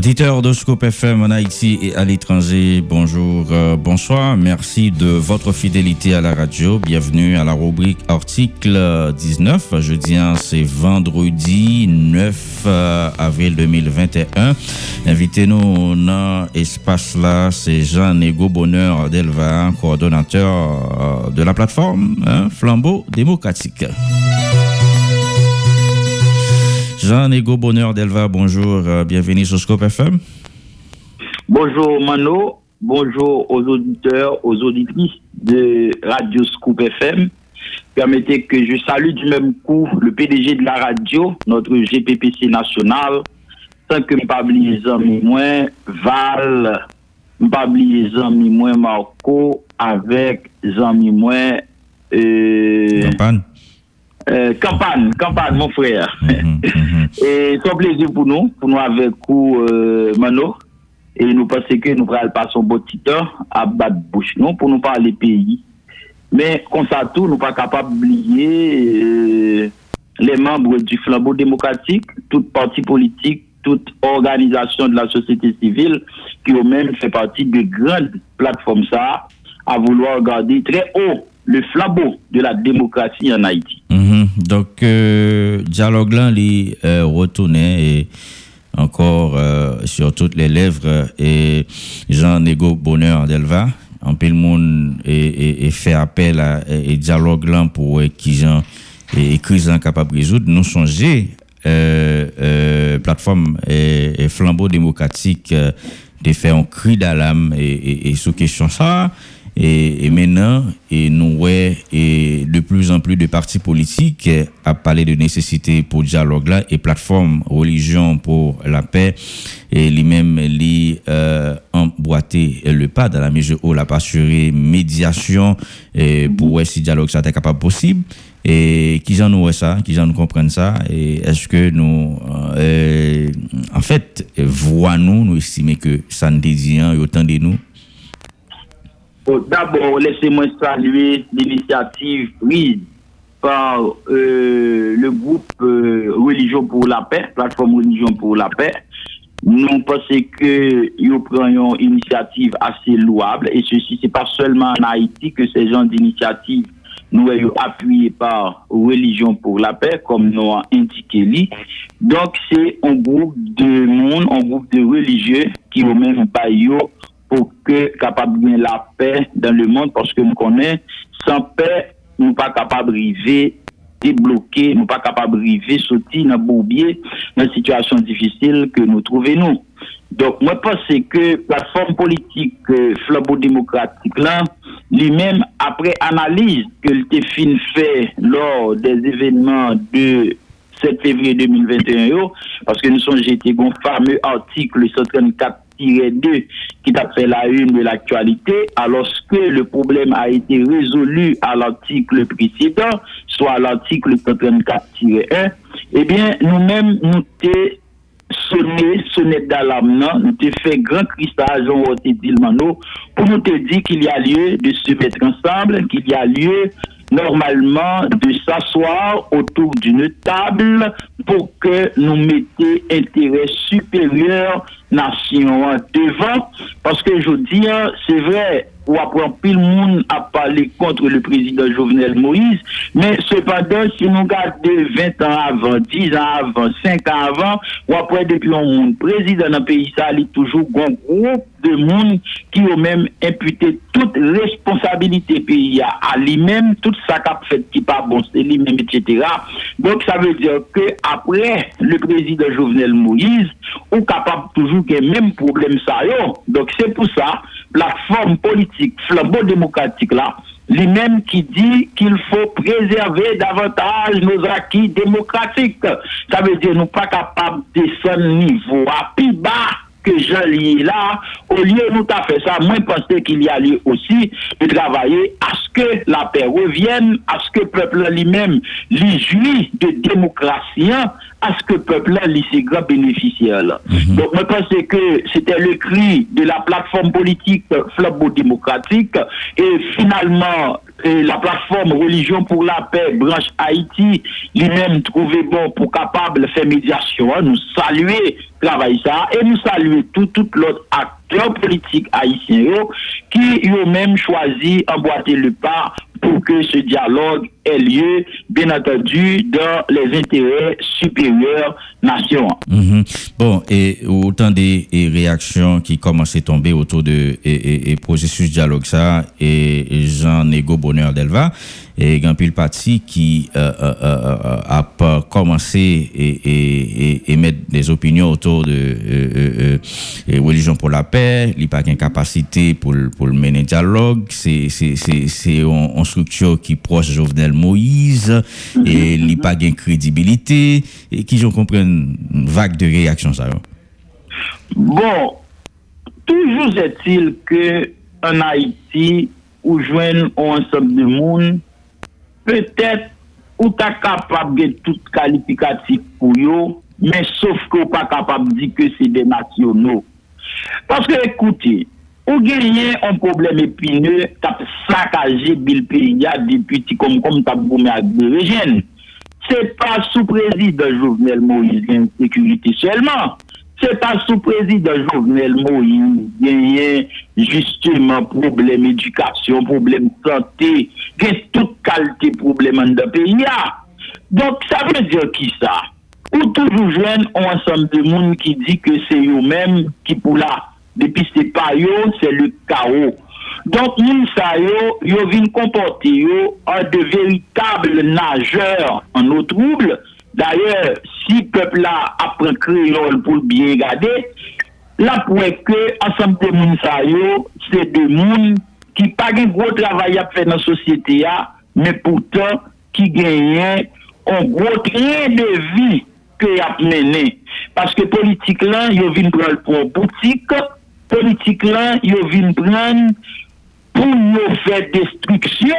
Auditeurs de Scope FM en Haïti et à l'étranger, bonjour, euh, bonsoir. Merci de votre fidélité à la radio. Bienvenue à la rubrique article 19. Jeudi, c'est vendredi 9 euh, avril 2021. Invitez-nous dans l'espace là, c'est Jean-Nego Bonheur Delva, coordonnateur euh, de la plateforme hein, Flambeau démocratique. Jean-Nego Bonheur Delva, bonjour, euh, bienvenue sur Scope FM. Bonjour Mano, bonjour aux auditeurs, aux auditrices de Radio Scoop FM. Permettez que je salue du même coup le PDG de la radio, notre GPPC national, sans que je pas les amis moins Val, je pas les amis moins Marco, avec amis moins... Euh, Campagne. Euh, campagne, campagne, mon frère. Mhm, mhm. Et c'est un plaisir pour nous, pour nous avec vous, euh, Mano. Et nous pensons que nous allons passer un bon temps à battre bouche, non, pour nous parler pays. Mais, comme ça, tout, nous pas capable d'oublier euh, les membres du flambeau démocratique, toute parti politique, toute organisation de la société civile, qui ont même fait partie de grandes plateformes, ça, à vouloir regarder très haut le flambeau de la démocratie en Haïti. Mhm. Donc, euh, dialogue là, il euh, retourné et encore euh, sur toutes les lèvres et Jean-Nego Bonheur d'Elva. En le monde et, et, fait appel à et dialogue là pour qui gens et crise capable de résoudre. Nous songer euh, plateforme et, flambeau démocratique de faire un cri d'alarme et, et, sous question ça. Et, maintenant, et nous ouais, et de plus en plus de partis politiques a parlé de nécessité pour dialogue là et plateforme religion pour la paix. Et lui-même lui euh, emboîter le pas dans la mesure où la assuré médiation et pour voir si dialogue ça est capable possible. Et qui j'en nous ça qui j'en nous comprennent ça et est-ce que nous euh, en fait voix nous nous estimons que ça ne dit autant de nous D'abord, laissez-moi saluer l'initiative prise par euh, le groupe euh, Religion pour la paix, plateforme Religion pour la paix. Nous pensons que nous prenons une initiative assez louable et ceci, c'est pas seulement en Haïti que ces gens d'initiative nous avons appuyé par Religion pour la paix, comme nous a indiqué. Donc, c'est un groupe de monde, un groupe de religieux qui ont même pas pour que capable de la paix dans le monde parce que nous connaissons sans paix nous pas capable de débloquer nous pas capable de sortir dans bourbier dans une situation difficile que nous trouvons nous. Donc moi pense que la plateforme politique euh, flambeau démocratique là lui-même après analyse que le fin fait lors des événements de 7 février 2021 parce que nous sommes jetés un fameux article 134 2 qui t'a fait la une de l'actualité, alors que le problème a été résolu à l'article précédent, soit à l'article 134-1, eh bien, nous-mêmes, nous t'avons sonné, sonné d'alarme, nous t'avons fait grand cristal, pour nous te dire qu'il y a lieu de se mettre ensemble, qu'il y a lieu normalement de s'asseoir autour d'une table pour que nous mettions intérêt supérieur nation devant. Parce que je dis, hein, c'est vrai, ou après pile monde a parlé contre le président Jovenel Moïse, mais cependant, si nous regardons 20 ans avant, 10 ans avant, 5 ans avant, ou après depuis un monde, président d'un pays, ça, il toujours un groupe de monde qui ont même imputé toute responsabilité pays à lui-même, tout ça qu'a fait qui pas bon, c'est lui-même, etc. Donc, ça veut dire que après le président Jovenel Moïse, ou capable toujours ait même problème Donc, c'est pour ça, la forme politique, flambeau démocratique là, lui-même qui dit qu'il faut préserver davantage nos acquis démocratiques. Ça veut dire nous pas capables de descendre niveau à plus bas que Jean lié là, au lieu nous t'a fait ça, moi je qu'il y a lieu aussi de travailler à ce que la paix revienne, à ce que le peuple lui-même lui jouit de démocratie, à ce que le peuple lui ses grands bénéficiaires. Mhm. Donc je pense que c'était le cri de la plateforme politique flambeau démocratique et finalement la plateforme Religion pour la paix, branche Haïti, lui-même trouvé bon pour capable faire médiation, nous saluer travail ça et nous saluer tout, tout l'autre acteur politique haïtien qui eux-mêmes choisi emboîter le pas pour que ce dialogue ait lieu, bien entendu, dans les intérêts supérieurs nation. Mhm. Bon, et autant des réactions qui commencent à tomber autour de et, et, processus dialogue ça, et Jean-Nego Bonheur d'Elva, et Gampil Parti qui euh, euh, euh, a commencé et, et, mettre des opinions autour de religion pour la paix, il n'y a pas capacité pour, pour mener dialogue, c'est une structure qui proche Jovenel Moïse, et il n'y a pas crédibilité, et qui je comprends une vague de réactions ça. Bon, toujours est-il que en Haïti, ou jwen ou ansop de moun, petèt ou ta kapab gen tout kalifikatif pou yo, men sof ko pa kapab di ke se de nasyonou. Paske ekouti, ou genyen an problem epine, tap sakaje bil periya depi ti kom kom tap gome ak de rejen. Se pa sou prezid de Jovenel Moïse gen sekurite selman. Se pa sou prezident Jovenel Moïse, genyen justyman problem edukasyon, problem sante, gen tout kalte problem an da peyi ya. Donk sa vè diyo ki sa? Ou toujou jwen an ansam de moun ki di ke se yo men ki pou la. Depi se pa yo, se le kao. Donk moun sa yo, yo vin kompote yo an de veritable najeur an nou trouble, D'ailleurs, si peuple là apprend créole pour bien regarder, là pour que ensemble de moun sa yo, c'est des moun qui pas un gros travail à faire dans la société mais pourtant qui gagnent un gros train de vie que a mené. Parce que politique là ils viennent prendre pour boutique politique là ils viennent prendre pour nous faire destruction.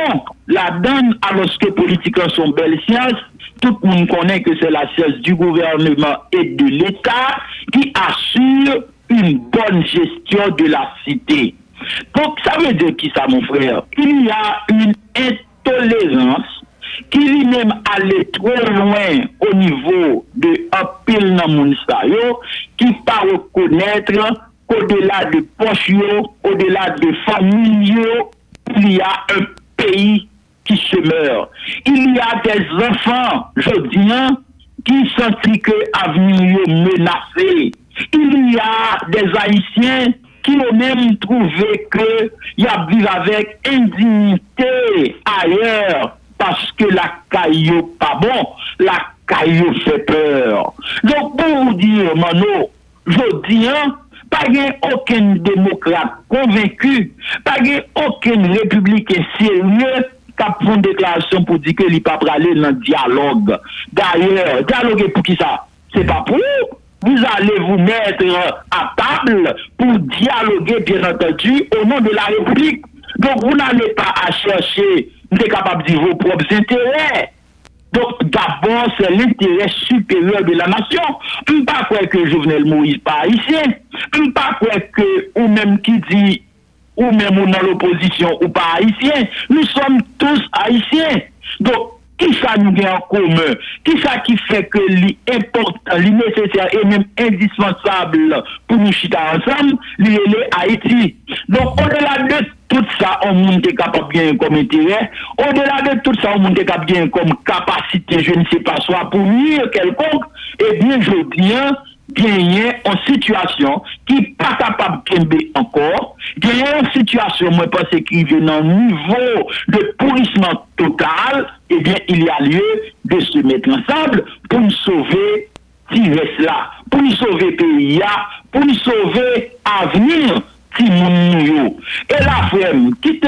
La donne alors que politique là sont belles sciences tout le monde connaît que c'est la science du gouvernement et de l'État qui assure une bonne gestion de la cité. Donc ça veut dire qui ça mon frère? Il y a une intolérance qui lui-même allait trop loin au niveau de un pile dans qui pas reconnaître qu'au-delà de poches, au-delà de familles, il y a un pays qui se meurent. Il y a des enfants, je dis, hein, qui sentent que l'avenir est menacé. Il y a des Haïtiens qui ont même trouvé que y a avec indignité ailleurs parce que la caillou pas bon, la caillou fait peur. Donc pour vous dire, Mano, je dis, hein, pas aucun démocrate convaincu, pas aucun républicain sérieux a fait une déclaration pour dire qu'il n'est pas aller dans le dialogue. D'ailleurs, dialoguer pour qui ça? C'est pas pour vous allez vous mettre à table pour dialoguer, bien entendu, au nom de la République. Donc, vous n'allez pas à chercher, vous êtes capable de dire vos propres intérêts. Donc, d'abord, c'est l'intérêt supérieur de la nation. Je ne pas croire que Jovenel Moïse pas haïtien. Je ne pas croire que, ou même qui dit ou même dans l'opposition ou pas haïtien, nous sommes tous haïtiens. Donc, qui ça nous gagne en commun? Qui ça qui fait que l'important, nécessaire et même indispensable pour nous chiter ensemble, est Haïti. Donc, au-delà de tout ça, on monde est capable bien comme intérêt. Au-delà de tout ça, on monde est capable bien comme capacité, je ne sais pas, soit pour nuire quelconque. Et bien, je dis, hein, gagner en situation qui n'est pas capable de encore, gagner en situation, moi, pense qu'il vient un niveau de pourrissement total, eh bien, il y a lieu de se mettre ensemble pour nous sauver là, pour nous sauver pays, pour nous sauver avenir. Si Et la femme qui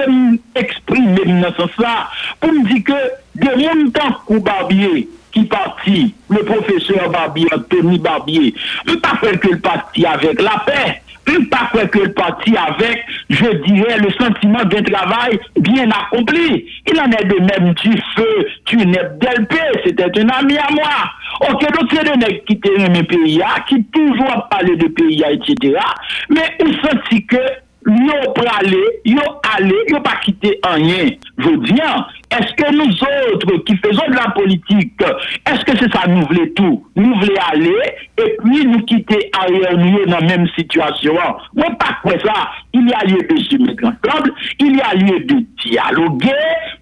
t'exprime dans ce sens là, pour me dire que de mon temps barbier, qui partit, le professeur Barbier, Anthony Barbier, ne pas faire que le parti avec la paix, ne pas faire que le parti avec, je dirais, le sentiment d'un travail bien accompli. Il en est de même du feu, tu n'es d'LP, c'était un ami à moi. Ok, donc c'est des nègres qui étaient mes pays, qui toujours parlé de pays, etc. Mais ils senti que yo prale, yo ale, yo pa kite anyen. Je dis, est-ce que nous autres qui faisons de la politique, est-ce que c'est ça nous voulons tout? Nous voulons aller et puis nous quitter ailleurs nous dans la même situation. Moi, pas quoi ça. Il y a lieu de se mettre ensemble, il y a lieu de dialoguer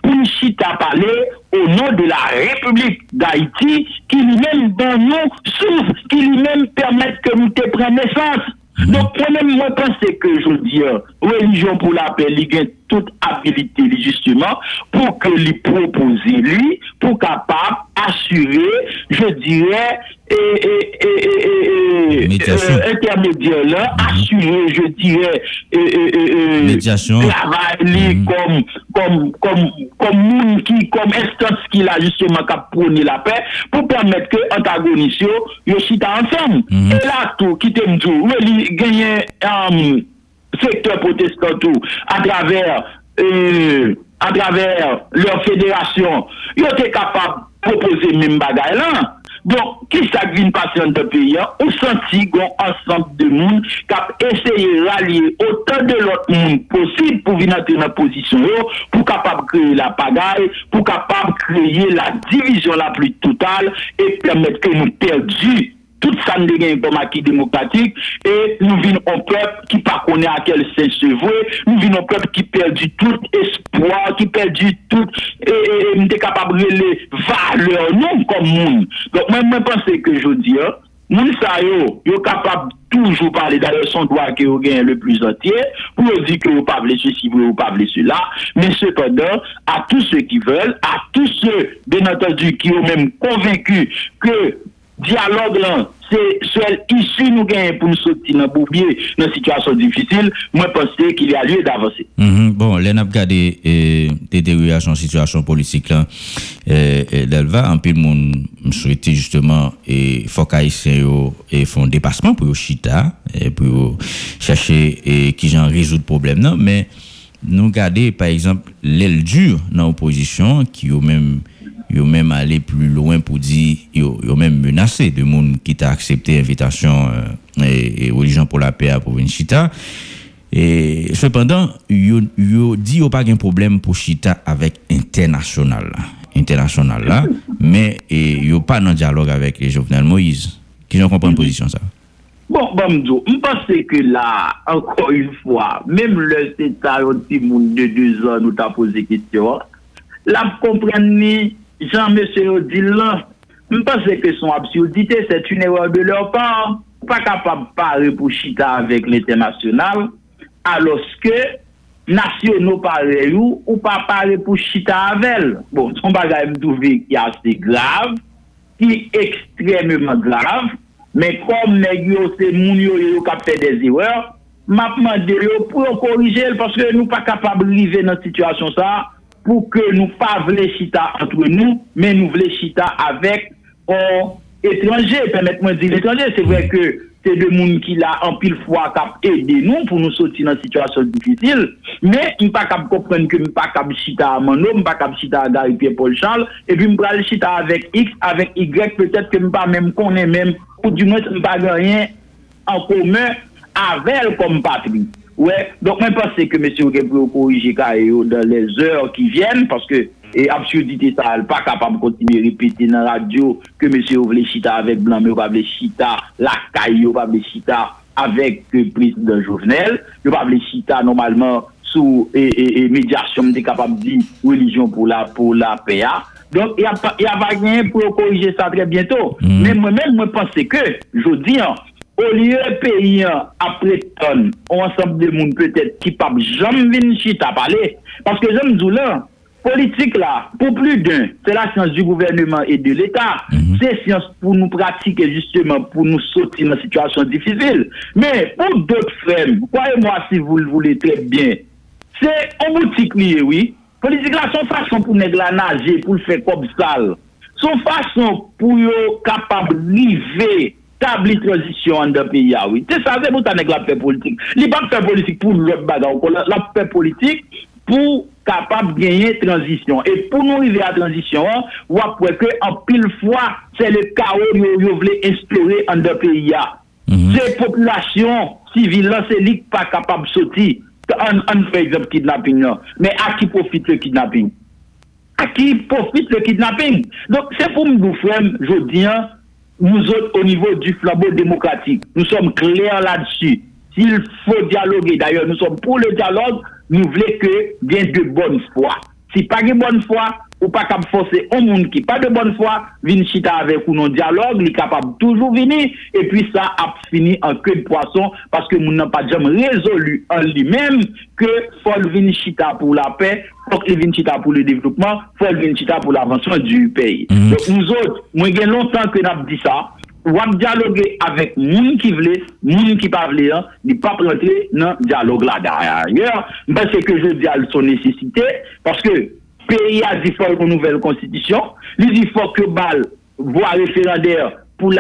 pour nous chita parler au nom de la République d'Haïti qui lui-même dans nous souffre, qui lui-même permet que nous te prenions naissance. Donc, moi-même, moi, pense que je dis, religion pour la paix, il a toute habilité, justement, pour que lui proposer, lui, pour capable assurer, je dirais, et, euh, Euh, intermédiaire là, mhm. assurer, je dirais, euh, euh, travail mhm. comme, comme, comme, comme monde qui, comme instance qui a justement qu'à prôner la paix, pour permettre que antagonistes, yo chita ensemble. Mhm. Et là, tout, qui t'aime tout, gagner, um, secteur protestant tout, à travers, euh, à travers leur fédération, ils étaient capables de proposer même bagaille là. Don, ki sa gvin pase an te peyi an, ou santi gon ansan de moun kap eseye ralye otan de lot moun posib pou vin ante nan posisyon yo, pou kapab kreye la pagay, pou kapab kreye la divizyon la pli total, e permette ke nou perdi tout ça nous gagne comme acquis démocratique et nous venons un peuple qui pas connaît à quel sens se nous venons un peuple qui perdu tout espoir, qui perdu tout et, nous sommes capables de les valeurs nous comme monde. Donc moi je pense que je dis hein, Moun sa yo, yo capable toujours parler d'ailleurs son droit que yo gagne le plus entier pour dire que yo pas ceci, vous pas vle cela, mais cependant à tous ceux qui veulent, à tous ceux bien entendu qui ont même convaincu que dialogue là, c'est seul issue nous gagne pour nous sortir dans boubier dans une situation difficile, moi je pense qu'il y a lieu d'avancer. Mhm. Bon, là, on a regardé euh, détérioration situation politique là, euh, euh, d'Elva, en plus, monde souhaitait justement, et faut qu'Haïtiens yo, et font dépassement pour chita, et pour chercher, et qui j'en résout le problème, non, mais nous regarder, par exemple, l'aile dure dans l'opposition, qui ont même, yo même allé plus loin pour dire, yo, yo même menacé de monde qui t'a accepté l'invitation, euh, et, et religion pour la paix pour venir chita, et cependant, yo, yo dit yo pas de problème pour Chita avec international. International là, mais et yo pas dans dialogue avec les Jovenel Moïse. Qui j'en comprends position ça? Bon, bon, m'dou, m'pense que là, encore une fois, même le c'est un petit monde de deux ans nous t'a posé question, là, comprendre ni jan mese yo di lan, mpase ke son absurdite, se tu newa de lor par, pa kapab pare pou chita avèk l'internasyonal, aloske, nasyonou pare yo, ou pa pare pou chita avèl. Bon, son bagay mdouve ki ase grav, ki ekstrememan grav, men kom neg yo se moun yo yo kapte de ziwer, mapman de yo pou yo korije el, paske nou pa kapab rive nan situasyon sa, pour que nous pas voulons chita entre nous, mais nous voulons chita avec un étranger, permettez-moi de dire l'étranger, c'est vrai que c'est de monde qui l'a en pile fois cap aider nous pour nous sortir dans une situation difficile. Mais il pas capable comprendre que pas capable chita à mon homme pas capable chita à Gary Pierre Paul Charles. Et puis me le chita avec X avec Y. Peut-être que pas même connaît même ou du moins pas rien en commun avec comme patrie ouais donc moi je pense que monsieur peut corriger dans les heures qui viennent parce que et absurdité ça elle pas capable de continuer à répéter dans la radio que monsieur voulait chita avec blanc mais pas chita la caille pas chita avec le président Jovenel pas chita normalement sous et, et, et médiation de capable de dire religion pour la pour la PA donc il y a pas il y a pas rien pour corriger ça très bientôt Mhm. mais moi-même moi pense que je dis hein, au lieu de payer après tonne, ensemble de monde peut-être qui pas jamais venir chita parler parce que j'aime dire là politique là, pour plus d'un, c'est la science du gouvernement et de l'État. Mhm. C'est science pour nous pratiquer justement, pour nous sortir dans une situation difficile. Mais pour d'autres frères, croyez-moi si vous le voulez très bien, c'est en boutique lié, oui. Politique là, son façon pour la nager, pour le faire comme sale. Son façon pour yo capable river établir transition en deux pays, ah oui. C'est ça, c'est pour ça nèg la fait politique. Il pas faire politique pour l'autre bagarre, la, la fait politique pour capable de gagner transition. Et pour nous arriver à transition, ou après que en pile fois, c'est le chaos yo yo voulez instaurer en deux pays. ah. Mhm. Ces populations civiles là, c'est qui pas capable de sortir un, par exemple kidnapping, mais à qui profite le kidnapping? À qui profite le kidnapping? Donc c'est pour nous faire, je dis, hein, nous autres au niveau du flambeau démocratique, nous sommes clairs là-dessus. S'il faut dialoguer, d'ailleurs nous sommes pour le dialogue, nous voulons que vienne de bonne foi. Si pas de bonne foi, ou pa kap fose o moun ki pa de bonne fwa, vin chita avek ou non diyalog, li kapab toujou vini, e pi sa ap fini an kwe de poason, paske moun nan pa diyam rezolu an li menm, ke fol vin chita pou la pe, fol vin chita pou le devlopman, fol vin chita pou l'avansyon du peyi. Mm. Nou zot, mwen gen lontan ke nap di sa, wap diyalogue avek moun ki vle, moun ki pa vle an, ni pa prente nan diyalog la. D'ayor, mwen se ke je diyal son nesisite, paske pays a dit faut une nouvelle constitution, il dit faut que BAL voie référendaire pour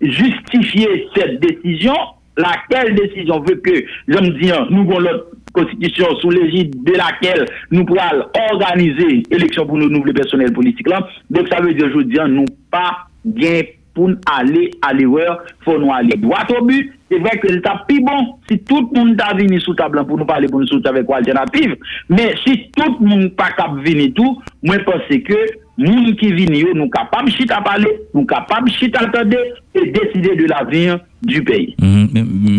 justifier cette décision, laquelle décision veut que, je me dis, hein, nous avons notre constitution sous l'égide de laquelle nous pourrons organiser élection pour nos nouveaux personnels politiques là. Donc ça veut dire, je dis, hein, nous pas bien pour aller à l'erreur, faut nous aller droit au but. C'est vrai que c'est plus bon si tout le monde a venu sous table pour nous parler, pour nous soutenir avec alternative. Mais si tout le monde pas de venir tout, moi pense que gens qui viennent, nous capables de parler, nous capables de attendre et décider de l'avenir du pays. Mm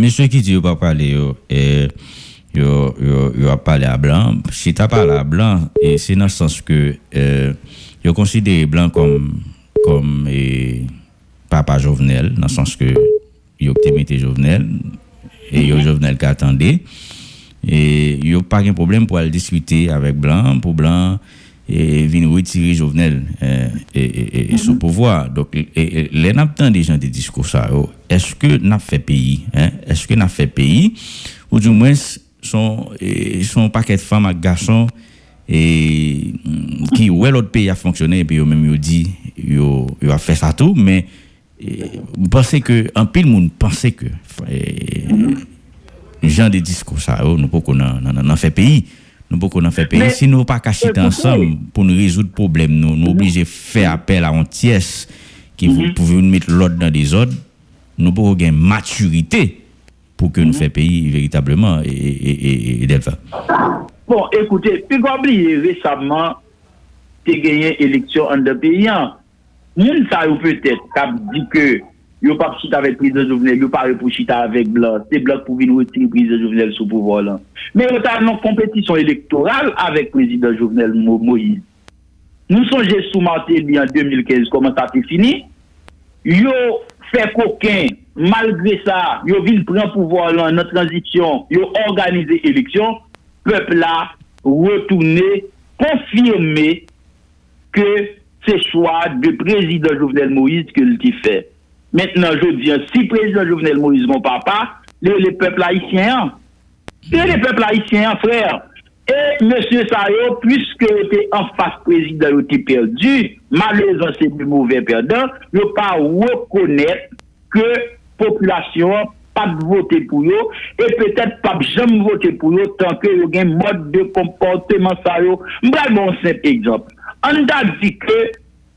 Monsieur qui dit pas parler, et yo, yo, a parlé à blanc. Si tu parlé à blanc, c'est dans le sens que euh, yo considère blanc comme comme papa Jovenel, dans le sens que il a Jovenel, et il Jovenel qui attendait. Et il n'y a pas de problème pour aller discuter avec Blanc, pour Blanc et venir retirer Jovenel et, et, son pouvoir. Donc, les n'a des gens des discours ça. Oh, est-ce que n'a fait pays, hein? Est-ce que n'a fait pays, ou du moins son, son paquet de femmes et garçons et qui où l'autre pays a fonctionné et puis même il dit il a fait ça tout mais vous pensez que, en pile monde pensait que, les gens des discours, ça, oh, nous pouvons en fait pays. Nous pouvons en faire pays. Si nous pas cacher ensemble pour nous résoudre le problème, nous, nous obligés de faire appel à un tiers qui vous mhm. pouvez nous mettre l'ordre dans des ordres, nous pouvons gagner maturité pour que nous mhm. fassions pays véritablement et, et, et, Bon, écoutez, puis oublier récemment, tu as gagné élection en deux pays. Hein. moun sa yo peutet kap di ke yo pap chita avèk priz de jouvnel, yo pare pou chita avèk blan, se blan pou vin woti priz de jouvnel sou pou volan. Men yo ta nan kompetisyon elektoral avèk priz de jouvnel Moïse. Nou sonje sou mante li an 2015, koman ta te fini, yo fè koken, malgre sa, yo vin pran pou volan nan transisyon, yo organize eleksyon, pepl la retourne, konfirme ke c'est choix de président Jovenel Moïse qu'il fait. Maintenant, je dis, si président Jovenel Moïse, mon papa, les, peuples haïtiens, et les peuples haïtiens, frère, et M. Sayo, puisque était en face président, il était perdu, malheureusement, c'est du mauvais perdant, reconnaître que population pas voter pour eux et peut-être voter pour eux tant que y a un mode de comportement ça yo. bon simple exemple. An da di ke,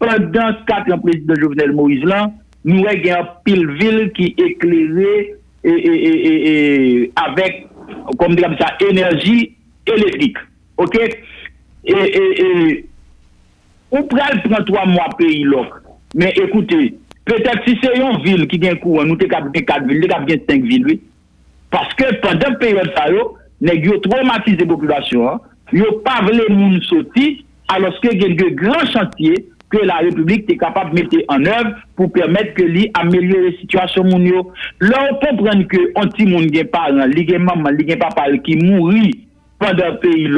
pendant 4 an prezident Jovenel Moïse lan, nou e gen pil vil ki eklere e, e, e, e avèk, kom di la misa, enerji elektrik. Ok? E, e, e, ou pral pran 3 mwa peyi lok. Men ekoute, petèk si se yon vil ki gen kou, nou te kap gen 4 vil, te kap gen 5 vil, oui. Paske pendant peyi lok sa yo, neg yo traumatize populasyon, yo pavle moun soti, alors qu'il y a de grands chantiers que la République est capable de mettre en œuvre pour permettre que lui améliore la situation mounio. Là, on comprend que un petit monde qui parent, gen maman, li papa qui mourit pendant le pays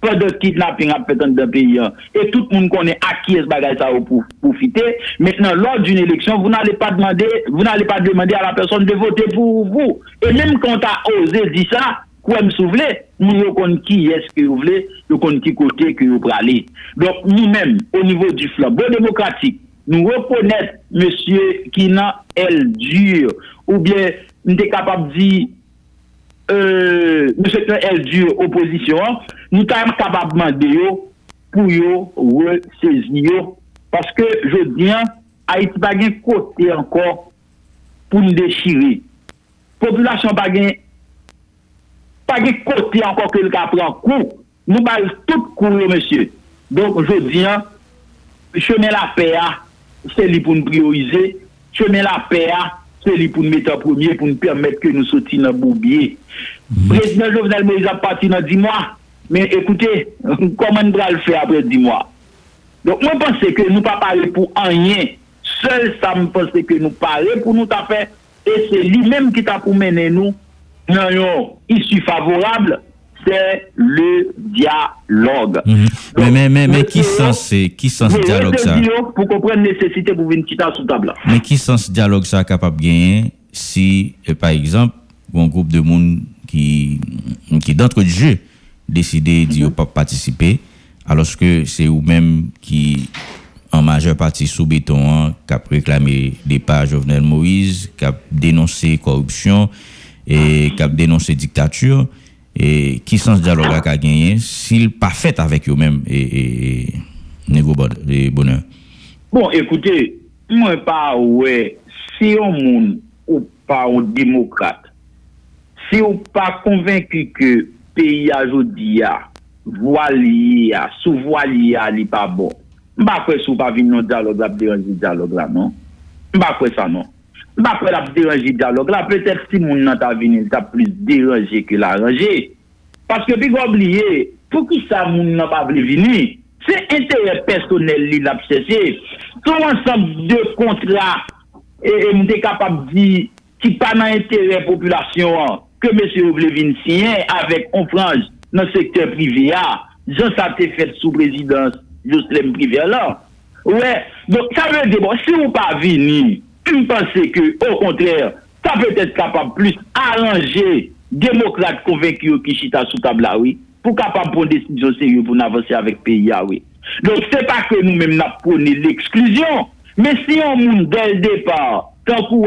pendant le kidnapping dans le pays hein. et tout le monde connaît à qui est ce bagage ça pour profiter. Maintenant, lors d'une élection, vous n'allez pas demander, vous n'allez pas demander à la personne de voter pour vous. Et même quand tu as osé dire ça, Kouèm sou vle, moun yo kon ki eske yo vle, yo kon ki kote ki yo prale. Donk nou men, o nivou di flambo demokratik, nou rekonnet monsye ki nan el dur, ou bien nou te kapab di euh, monsye ki nan el dur oposisyon, nou ta yon kapab mande yo pou yo resezi yo. Paske je diyan, a iti bagen kote ankon pou nou dechiri. Populasyon bagen pa ge kote ankon ke l ka pran kou, nou bal tout kou le monsye. Donk je diyan, cheme la PA, se li pou nou priorize, cheme la PA, se li pou nou mette an premier, pou nou permette ke nou soti nan boubye. Prezident Jovenel Moïse ap pati nan di mwa, men ekoute, koman bral fe apre di mwa. Donk mwen pense ke nou pa pale pou anyen, sel sa mwen pense ke nou pale pou nou ta fe, e se li menm ki ta pou mene nou, dans une issue favorable c'est le dialogue. Mhm. mais, mais, mais, mais, qui sens qui sens dialogue ça? Pour comprendre la nécessité pour venir quitter sous table. Mais qui sens dialogue ça capable de gagner si, euh, par exemple, un groupe de monde qui, qui d'entre jeu, décidé de ne pas participer, alors que c'est vous-même qui, en majeure partie sous béton, hein, qui a réclamé départ Jovenel Moïse, qui a dénoncé corruption et qui a dénoncé dictature et qui sens dialogue a gagné s'il pas fait avec eux-mêmes et, et, bonheur. Bon, écoutez, moi pas ouais, si on monde ou pas un démocrate, si on pas convaincu que pays aujourd'hui a voilier, sous voilier, n'est pas bon. M'pa quoi sous pas venir dialogue là dialogue là non? M'pa quoi ça non? Bakwe la deranje diyalog la, petèp si moun nan ta vinil ta plus deranje ke la ranje. Paske pi gwa oubliye, pou ki sa moun nan pa vle vini, se entere personel li la psesye. Ton ansam de kontra, e, e mte kapab di, ki pa nan entere populasyon an, ke M. Oblevin siyen avèk onfranj nan sektèr privè a, jan sa te fèt sou prezidans, jous lèm privè la. Ouè, ouais. donc sa vè de bon, si ou pa vini, vous pensez que, au contraire, ça peut être capable plus arranger démocrate convaincu qui chita sous table là, oui, pour capable prendre des décisions sérieuses pour avancer avec le pays, oui. Donc, c'est pas que nous-mêmes nous prenons l'exclusion, mais si on monte dès le départ, tant qu'on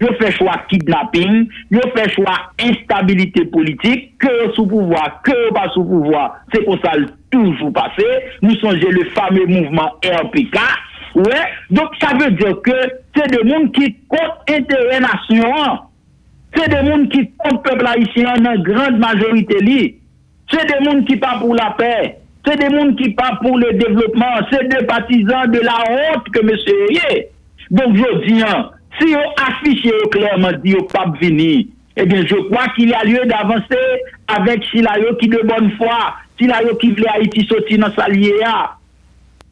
yo fait choix kidnapping, yo fait choix instabilité politique, que sous pouvoir, que pas sous pouvoir, c'est pour ça toujours passé. Nous songez le fameux mouvement RPK. Donc ça veut dire que c'est des gens qui comptent intérêt national. C'est des gens qui comptent peuple haïtien en grande majorité C'est des gens qui parlent pour la paix. C'est des gens qui parlent pour le développement. C'est des partisans de la honte que monsieur est. Donc je dis, hein, si on affiche clairement dit au pas venir, eh bien, je crois qu'il y a lieu d'avancer avec Silayo qui de bonne foi, Silayo qui voulait Haïti sortir dans sa liéa.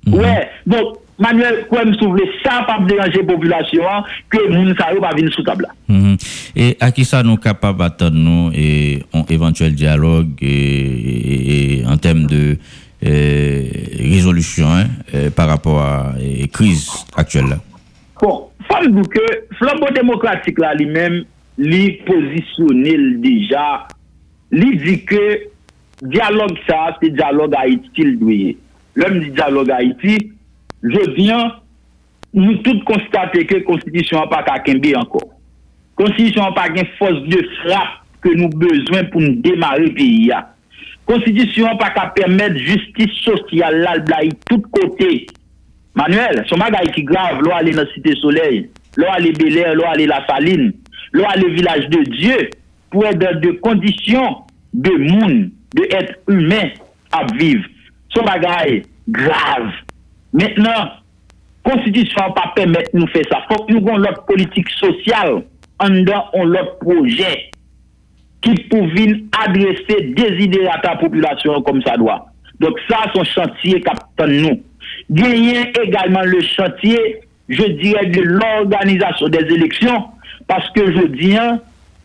Mm Ouais, donc, Manuel, quoi me souffle, ça pas déranger la population, que moun sa pas venir sous table. Mhm. Et à qui ça nous capable d'attendre nous et un éventuel dialogue et, en termes de résolution hein, par rapport à la crise actuelle là? Bon, que flambeau démocratique lui-même, lui positionné déjà, lui dit que dialogue ça, c'est dialogue Haïti L'homme dit dialogue Haïti, je viens, nous tous constater que la Constitution n'a pas qu'à encore. La Constitution n'a pas une force de frappe que nous avons besoin pour nous démarrer le pays. La Constitution n'a pas qu'à permettre justice sociale là, de tous côtés. Manuel, son bagay ki grav, lo ale nan Site Soleil, lo ale Beler, lo ale La Saline, lo ale Vilaj de Diyo, pou e de, de kondisyon de moun, de et humen ap viv. Son bagay grav. Mètnen, konstitusyon pa pèmèt nou fè sa. Fòk nou gon lòt politik sosyal, an dan on lòt projè ki pou vin adrese dezidere a ta populasyon kom sa doa. Dok sa son chantiye kap tan nou. Gagner également le chantier, je dirais, de l'organisation des élections, parce que je dis, hein,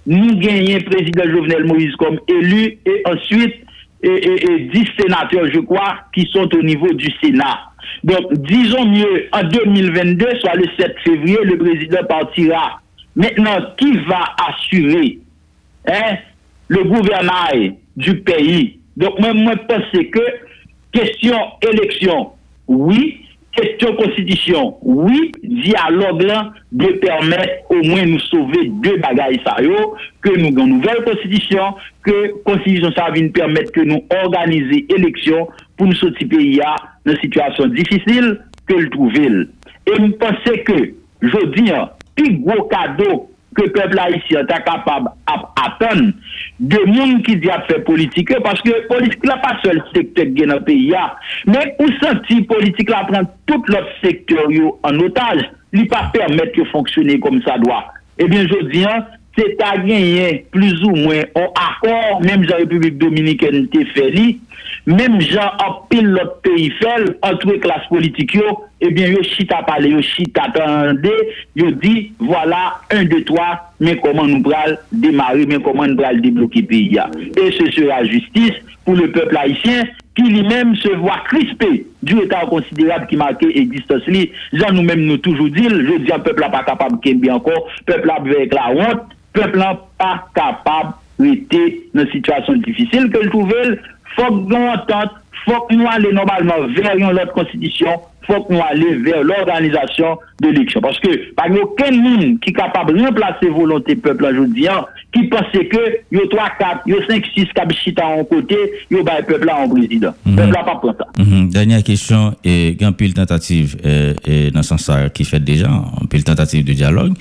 nous gagnons président Jovenel Moïse comme élu, et ensuite, et, 10 sénateurs, je crois, qui sont au niveau du Sénat. Donc, disons mieux, en 2022, soit le 7 février, le président partira. Maintenant, qui va assurer hein, le gouvernail du pays? Donc, moi, moi, je pense que question élection, oui. question constitution, oui, dialogue là de permettre au moins nous sauver deux bagailles ça que nous avons une nouvelle constitution, que constitution ça va permettre que nous organiser élection pour nous sortir pays dans une situation difficile que le trouver. Et je pense que, je dis, plus gros cadeau que le peuple haïtien est capable d'attendre de monde qui dit à faire politique, parce que politique n'est pas seul secteur qui est dans le pays, mais où senti politique là prend tout l'autre secteur en otage, il pas permettre de fonctionner comme ça doit. Eh bien, je dis, c'est à gagner plus ou moins un accord, même la République dominicaine était fait même gens en pile l'autre pays fait, entre classes politiques, eh bien, yo chita parler, yo chita attendez, yo dit, voilà, un, deux, trois, mais comment nous allons démarrer, mais comment nous allons débloquer pays. Et ce sera justice pour le peuple haïtien qui lui-même se voit crispé du état considérable qui marquait l'existence. Jean nous-mêmes nous toujours dit, je dis, peuple n'est pas capable de encore, peuple avec la honte, peuple n'est pas capable d'être dans une situation difficile que le trouve faut que nous entendre, faut que nous allions normalement vers une autre constitution, faut que nous allions vers l'organisation de l'élection. Parce que, exemple, aucun monde qui est capable de remplacer volonté peuple aujourd'hui, qui pense que, il y a 3, 4, il y a 5, 6 cabchita en côté, il y a le peuple en président. Le peuple n'a pas pour ça. Mhm. Dernière question, et il y a une pile tentative, et, dans ce sens qui fait déjà, une pile tentative de dialogue,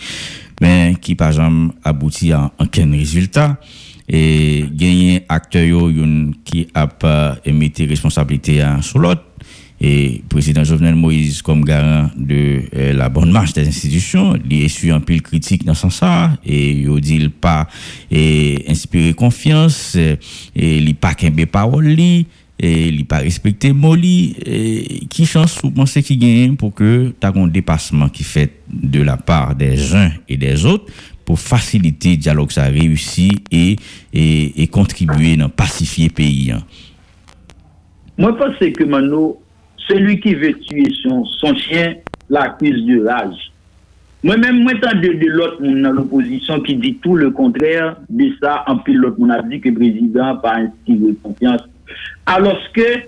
mais qui, par exemple, aboutit à aucun résultat et gagner acteur qui a pas émis responsabilité sur l'autre. Et président Jovenel Moïse comme garant de euh, la bonne marche des institutions il est su un pile critique dans ce sens et il dit pas et inspirer confiance et il pas qu'un parole et il pas respecter Moli qui chance vous pensez qu'il gagne pour que tu un dépassement qui fait de la part des uns et des autres? Pour faciliter le dialogue ça réussi et, et, contribuer à pacifier le pays. Hein. Moi, je pense que Mano, celui qui veut tuer son, son chien l'accuse de rage. Moi-même, moi, tant de, de l'autre dans l'opposition qui dit tout le contraire de ça, en plus l'autre on a dit que le président n'a pas inspiré confiance. Alors que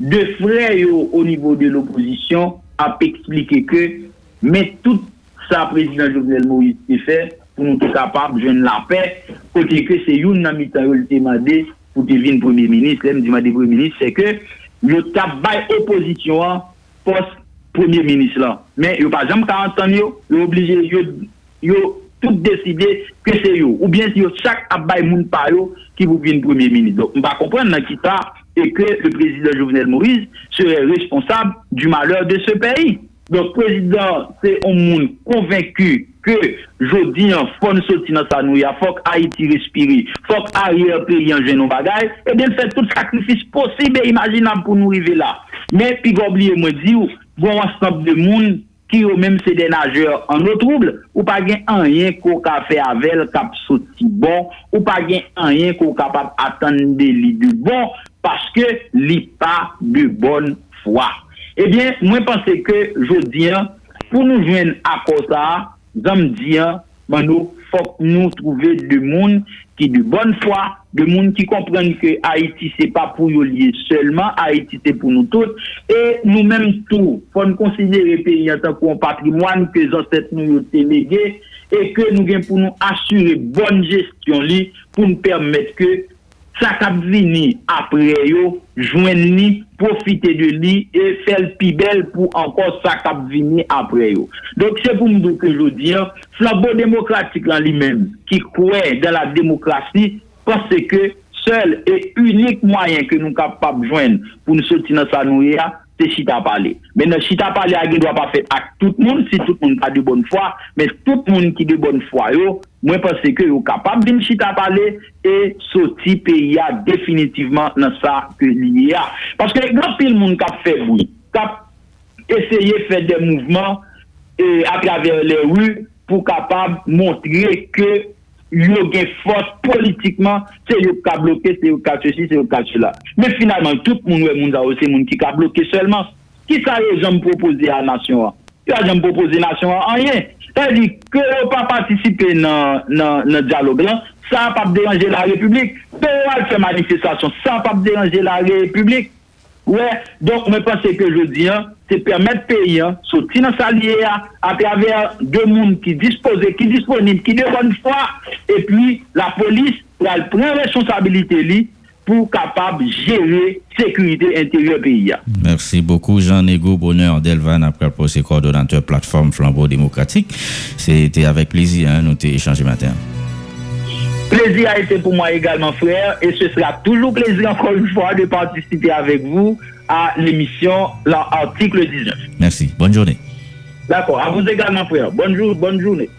deux frères au niveau de l'opposition a expliqué que, mais tout ça, président Jovenel Moïse fait, pour nous être capables de jouer la paix, côté que c'est une amie qui a pour devenir premier ministre, du premier ministre, c'est que le tabac opposition poste premier ministre là. Mais il n'y a pas jamais 40 ans, il est obligé, il tout décider que c'est eux. Ou bien si chaque abaye moun par qui vous vient premier ministre. Donc, on va comprendre dans qui et que le président Jovenel Moïse serait responsable du malheur de ce pays. Don prezident se ou moun konvenku ke jodi an fon soti nan sa nou ya, fok Haiti respiri, fok ariye peyi an jenon bagay, e eh den fè tout sakrifis posibè imaginam pou nou rive la. Men pi gobliye mwen di ou, bon an snop de moun ki ou menm se den najeur an nou trouble, ou pa gen an yen ko ka fe avel kap soti bon, ou pa gen an yen ko kapap atande li du bon, paske li pa du bon fwa. Eh bien, moi, je pense que je dis, pour nous joindre à cause ça, je me dis, ben, nous, faut nous trouver du monde qui de bonne foi, de monde qui comprennent que Haïti, c'est pas pour nous lier seulement, Haïti, c'est pour nous tous. Et nous-mêmes, tout, faut nous considérer le pays en tant qu'un patrimoine que les ancêtres nous ont délégué et que nous avons pour nous assurer bonne gestion pour nous permettre que ça cap vini après yo, joindre ni, profiter de lui et faire le plus belle pour encore ça cap vini après yo. Donc c'est pour nous que je dis, hein, flambeau démocratique en lui-même, qui croit dans la démocratie, parce que seul et unique moyen que nous sommes capables de joindre pour nous sortir dans sa nouille, se chita pale. Men nan chita pale a gen dwa pa fet ak tout moun, si tout moun pa di bon fwa, men tout moun ki di bon fwa yo, mwen pense ke yo kapab din chita pale, e soti pe ya definitivman nan sa ke li ya. Paske gran pil moun kap fe bou, kap eseye fe de mouvman, e, akraver le wu, pou kapab montre ke yo gen fos politikman, se yo ka bloke, se yo ka ceci, se yo ka cela. Men finalman, tout moun wè moun zaro, se moun ki ka bloke selman. Ki sa yo jom propose a nasyon an? Yo jom propose nasyon an, an yen. Sa di, ke yo pa patisipe nan, nan, nan diyalog lan, sa pa deranje la republik. Pe yo al fè manifestasyon, sa pa deranje la republik. Ouè, ouais, donk mè pense ke jodi an, c'est permettre pays hein, sortir dans salier à travers deux mondes qui disposent, qui disponibles, qui de bonne foi, et puis la police, elle prend responsabilité li, pour capable gérer sécurité intérieure pays. Merci beaucoup Jean-Nego Bonheur Delvan après pour ses coordonnateurs plateforme Flambeau démocratique. C'était avec plaisir hein, nous t'ai échangé matin. Plaisir a été pour moi également frère et ce sera toujours plaisir encore une fois de participer avec vous à l'émission l'article 19. Merci. Bonne journée. D'accord. À vous également frère. Bonne, jour, bonne journée.